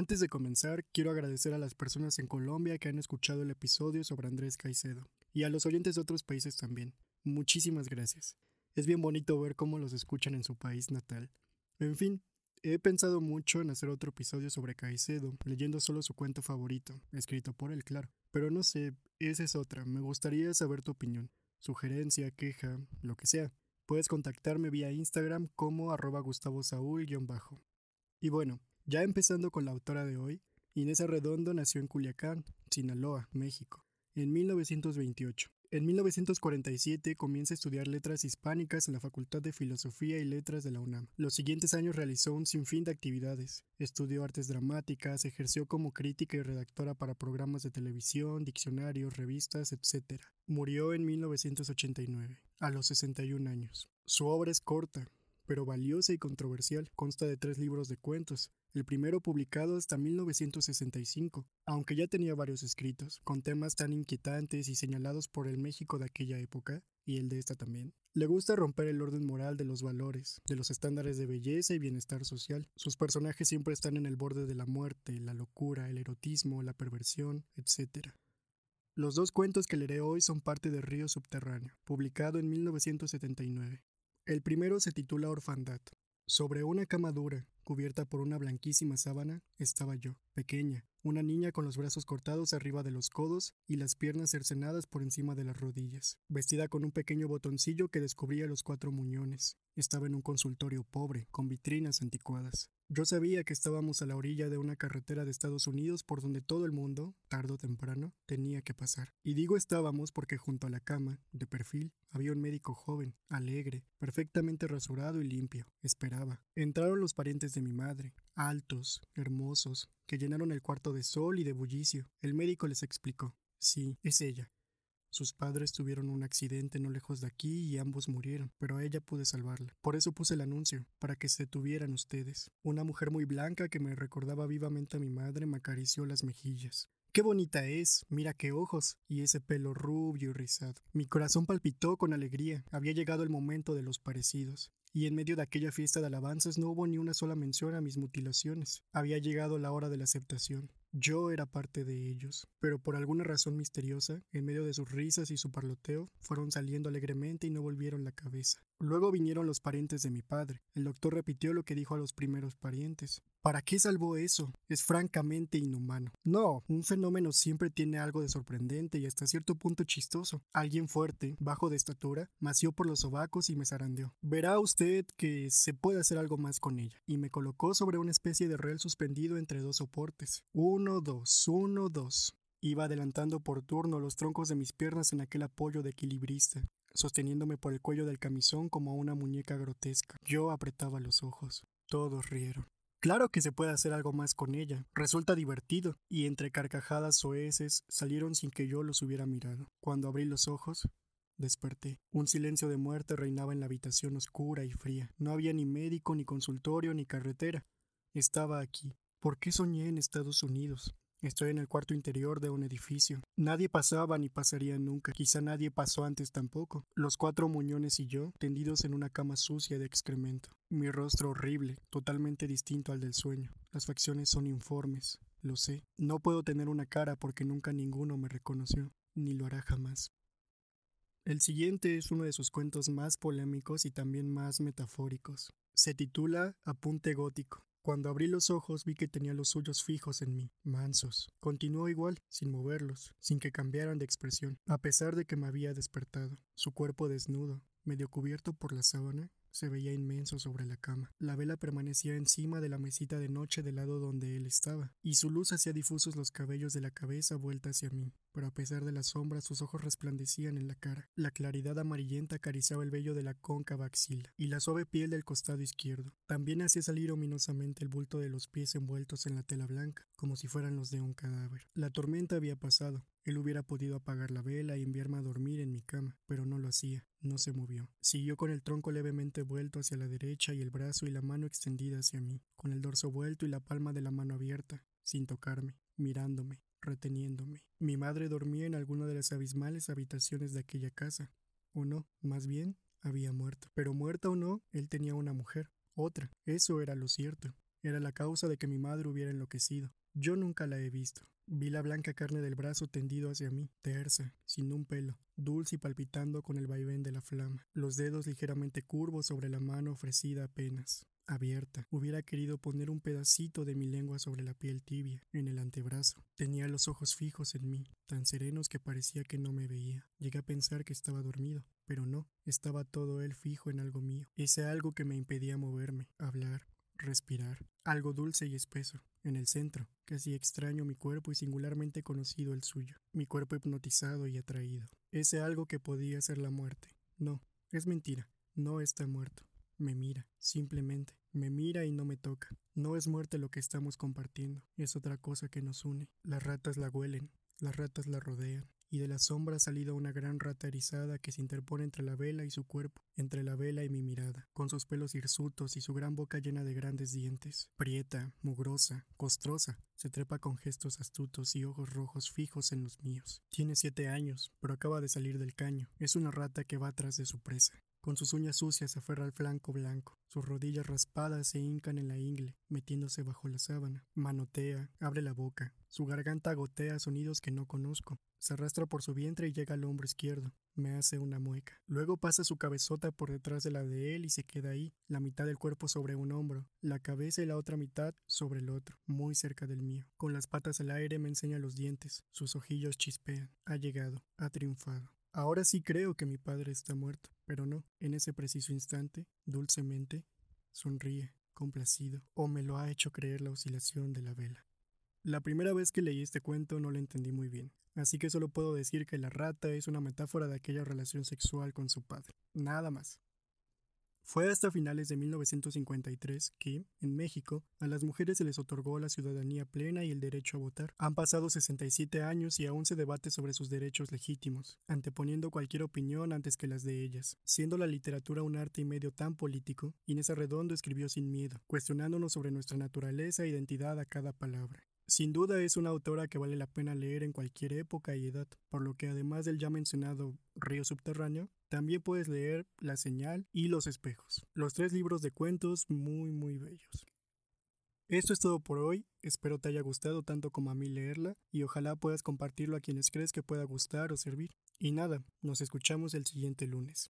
Antes de comenzar, quiero agradecer a las personas en Colombia que han escuchado el episodio sobre Andrés Caicedo y a los oyentes de otros países también. Muchísimas gracias. Es bien bonito ver cómo los escuchan en su país natal. En fin, he pensado mucho en hacer otro episodio sobre Caicedo, leyendo solo su cuento favorito, escrito por él, claro. Pero no sé, esa es otra. Me gustaría saber tu opinión, sugerencia, queja, lo que sea. Puedes contactarme vía Instagram como arroba Gustavo bajo Y bueno, ya empezando con la autora de hoy, Inés Arredondo nació en Culiacán, Sinaloa, México, en 1928. En 1947 comienza a estudiar letras hispánicas en la Facultad de Filosofía y Letras de la UNAM. Los siguientes años realizó un sinfín de actividades. Estudió artes dramáticas, ejerció como crítica y redactora para programas de televisión, diccionarios, revistas, etc. Murió en 1989, a los 61 años. Su obra es corta, pero valiosa y controversial. Consta de tres libros de cuentos, el primero publicado hasta 1965, aunque ya tenía varios escritos, con temas tan inquietantes y señalados por el México de aquella época, y el de esta también. Le gusta romper el orden moral de los valores, de los estándares de belleza y bienestar social. Sus personajes siempre están en el borde de la muerte, la locura, el erotismo, la perversión, etc. Los dos cuentos que leeré hoy son parte de Río Subterráneo, publicado en 1979. El primero se titula Orfandad. Sobre una cama dura, cubierta por una blanquísima sábana, estaba yo, pequeña, una niña con los brazos cortados arriba de los codos y las piernas cercenadas por encima de las rodillas, vestida con un pequeño botoncillo que descubría los cuatro muñones. Estaba en un consultorio pobre, con vitrinas anticuadas. Yo sabía que estábamos a la orilla de una carretera de Estados Unidos por donde todo el mundo, tarde o temprano, tenía que pasar. Y digo estábamos porque junto a la cama, de perfil, había un médico joven, alegre, perfectamente rasurado y limpio. Esperaba. Entraron los parientes de mi madre, altos, hermosos, que llenaron el cuarto de sol y de bullicio. El médico les explicó. Sí, es ella. Sus padres tuvieron un accidente no lejos de aquí y ambos murieron, pero a ella pude salvarla. Por eso puse el anuncio, para que se tuvieran ustedes. Una mujer muy blanca que me recordaba vivamente a mi madre me acarició las mejillas. Qué bonita es, mira qué ojos, y ese pelo rubio y rizado. Mi corazón palpitó con alegría, había llegado el momento de los parecidos. Y en medio de aquella fiesta de alabanzas no hubo ni una sola mención a mis mutilaciones. Había llegado la hora de la aceptación. Yo era parte de ellos, pero por alguna razón misteriosa, en medio de sus risas y su parloteo, fueron saliendo alegremente y no volvieron la cabeza. Luego vinieron los parientes de mi padre. El doctor repitió lo que dijo a los primeros parientes. ¿Para qué salvó eso? Es francamente inhumano. No, un fenómeno siempre tiene algo de sorprendente y hasta cierto punto chistoso. Alguien fuerte, bajo de estatura, mació por los sobacos y me zarandeó. Verá usted que se puede hacer algo más con ella. Y me colocó sobre una especie de rel suspendido entre dos soportes. Uno, dos, uno, dos. Iba adelantando por turno los troncos de mis piernas en aquel apoyo de equilibrista sosteniéndome por el cuello del camisón como una muñeca grotesca. Yo apretaba los ojos. Todos rieron. Claro que se puede hacer algo más con ella. Resulta divertido. Y entre carcajadas soeces salieron sin que yo los hubiera mirado. Cuando abrí los ojos, desperté. Un silencio de muerte reinaba en la habitación oscura y fría. No había ni médico, ni consultorio, ni carretera. Estaba aquí. ¿Por qué soñé en Estados Unidos? Estoy en el cuarto interior de un edificio. Nadie pasaba ni pasaría nunca. Quizá nadie pasó antes tampoco. Los cuatro muñones y yo, tendidos en una cama sucia de excremento. Mi rostro horrible, totalmente distinto al del sueño. Las facciones son informes. Lo sé. No puedo tener una cara porque nunca ninguno me reconoció, ni lo hará jamás. El siguiente es uno de sus cuentos más polémicos y también más metafóricos. Se titula Apunte gótico. Cuando abrí los ojos vi que tenía los suyos fijos en mí, mansos. Continuó igual, sin moverlos, sin que cambiaran de expresión, a pesar de que me había despertado. Su cuerpo desnudo, medio cubierto por la sábana, se veía inmenso sobre la cama. La vela permanecía encima de la mesita de noche del lado donde él estaba, y su luz hacía difusos los cabellos de la cabeza vuelta hacia mí, pero a pesar de la sombra sus ojos resplandecían en la cara. La claridad amarillenta acariciaba el vello de la cóncava axila, y la suave piel del costado izquierdo. También hacía salir ominosamente el bulto de los pies envueltos en la tela blanca, como si fueran los de un cadáver. La tormenta había pasado, él hubiera podido apagar la vela y enviarme a dormir en mi cama, pero no lo hacía, no se movió. Siguió con el tronco levemente vuelto hacia la derecha y el brazo y la mano extendida hacia mí, con el dorso vuelto y la palma de la mano abierta, sin tocarme, mirándome, reteniéndome. Mi madre dormía en alguna de las abismales habitaciones de aquella casa. O no, más bien, había muerto. Pero muerta o no, él tenía una mujer, otra. Eso era lo cierto. Era la causa de que mi madre hubiera enloquecido. Yo nunca la he visto. Vi la blanca carne del brazo tendido hacia mí, tersa, sin un pelo, dulce y palpitando con el vaivén de la flama, los dedos ligeramente curvos sobre la mano ofrecida apenas abierta. Hubiera querido poner un pedacito de mi lengua sobre la piel tibia, en el antebrazo. Tenía los ojos fijos en mí, tan serenos que parecía que no me veía. Llegué a pensar que estaba dormido, pero no, estaba todo él fijo en algo mío, ese algo que me impedía moverme, hablar, respirar. Algo dulce y espeso, en el centro, casi extraño mi cuerpo y singularmente conocido el suyo, mi cuerpo hipnotizado y atraído. Ese algo que podía ser la muerte. No, es mentira, no está muerto. Me mira, simplemente, me mira y no me toca. No es muerte lo que estamos compartiendo, es otra cosa que nos une. Las ratas la huelen, las ratas la rodean, y de la sombra ha salido una gran rata erizada que se interpone entre la vela y su cuerpo, entre la vela y mi mirada, con sus pelos hirsutos y su gran boca llena de grandes dientes. Prieta, mugrosa, costrosa, se trepa con gestos astutos y ojos rojos fijos en los míos. Tiene siete años, pero acaba de salir del caño. Es una rata que va tras de su presa. Con sus uñas sucias aferra al flanco blanco. Sus rodillas raspadas se hincan en la ingle, metiéndose bajo la sábana. Manotea, abre la boca. Su garganta gotea sonidos que no conozco. Se arrastra por su vientre y llega al hombro izquierdo. Me hace una mueca. Luego pasa su cabezota por detrás de la de él y se queda ahí, la mitad del cuerpo sobre un hombro, la cabeza y la otra mitad sobre el otro, muy cerca del mío. Con las patas al aire me enseña los dientes. Sus ojillos chispean. Ha llegado. Ha triunfado. Ahora sí creo que mi padre está muerto, pero no, en ese preciso instante, dulcemente, sonríe, complacido, o me lo ha hecho creer la oscilación de la vela. La primera vez que leí este cuento no lo entendí muy bien, así que solo puedo decir que la rata es una metáfora de aquella relación sexual con su padre, nada más. Fue hasta finales de 1953 que, en México, a las mujeres se les otorgó la ciudadanía plena y el derecho a votar. Han pasado 67 años y aún se debate sobre sus derechos legítimos, anteponiendo cualquier opinión antes que las de ellas. Siendo la literatura un arte y medio tan político, Inés Arredondo escribió sin miedo, cuestionándonos sobre nuestra naturaleza e identidad a cada palabra. Sin duda es una autora que vale la pena leer en cualquier época y edad, por lo que además del ya mencionado Río Subterráneo, también puedes leer La Señal y Los Espejos, los tres libros de cuentos muy muy bellos. Esto es todo por hoy, espero te haya gustado tanto como a mí leerla y ojalá puedas compartirlo a quienes crees que pueda gustar o servir. Y nada, nos escuchamos el siguiente lunes.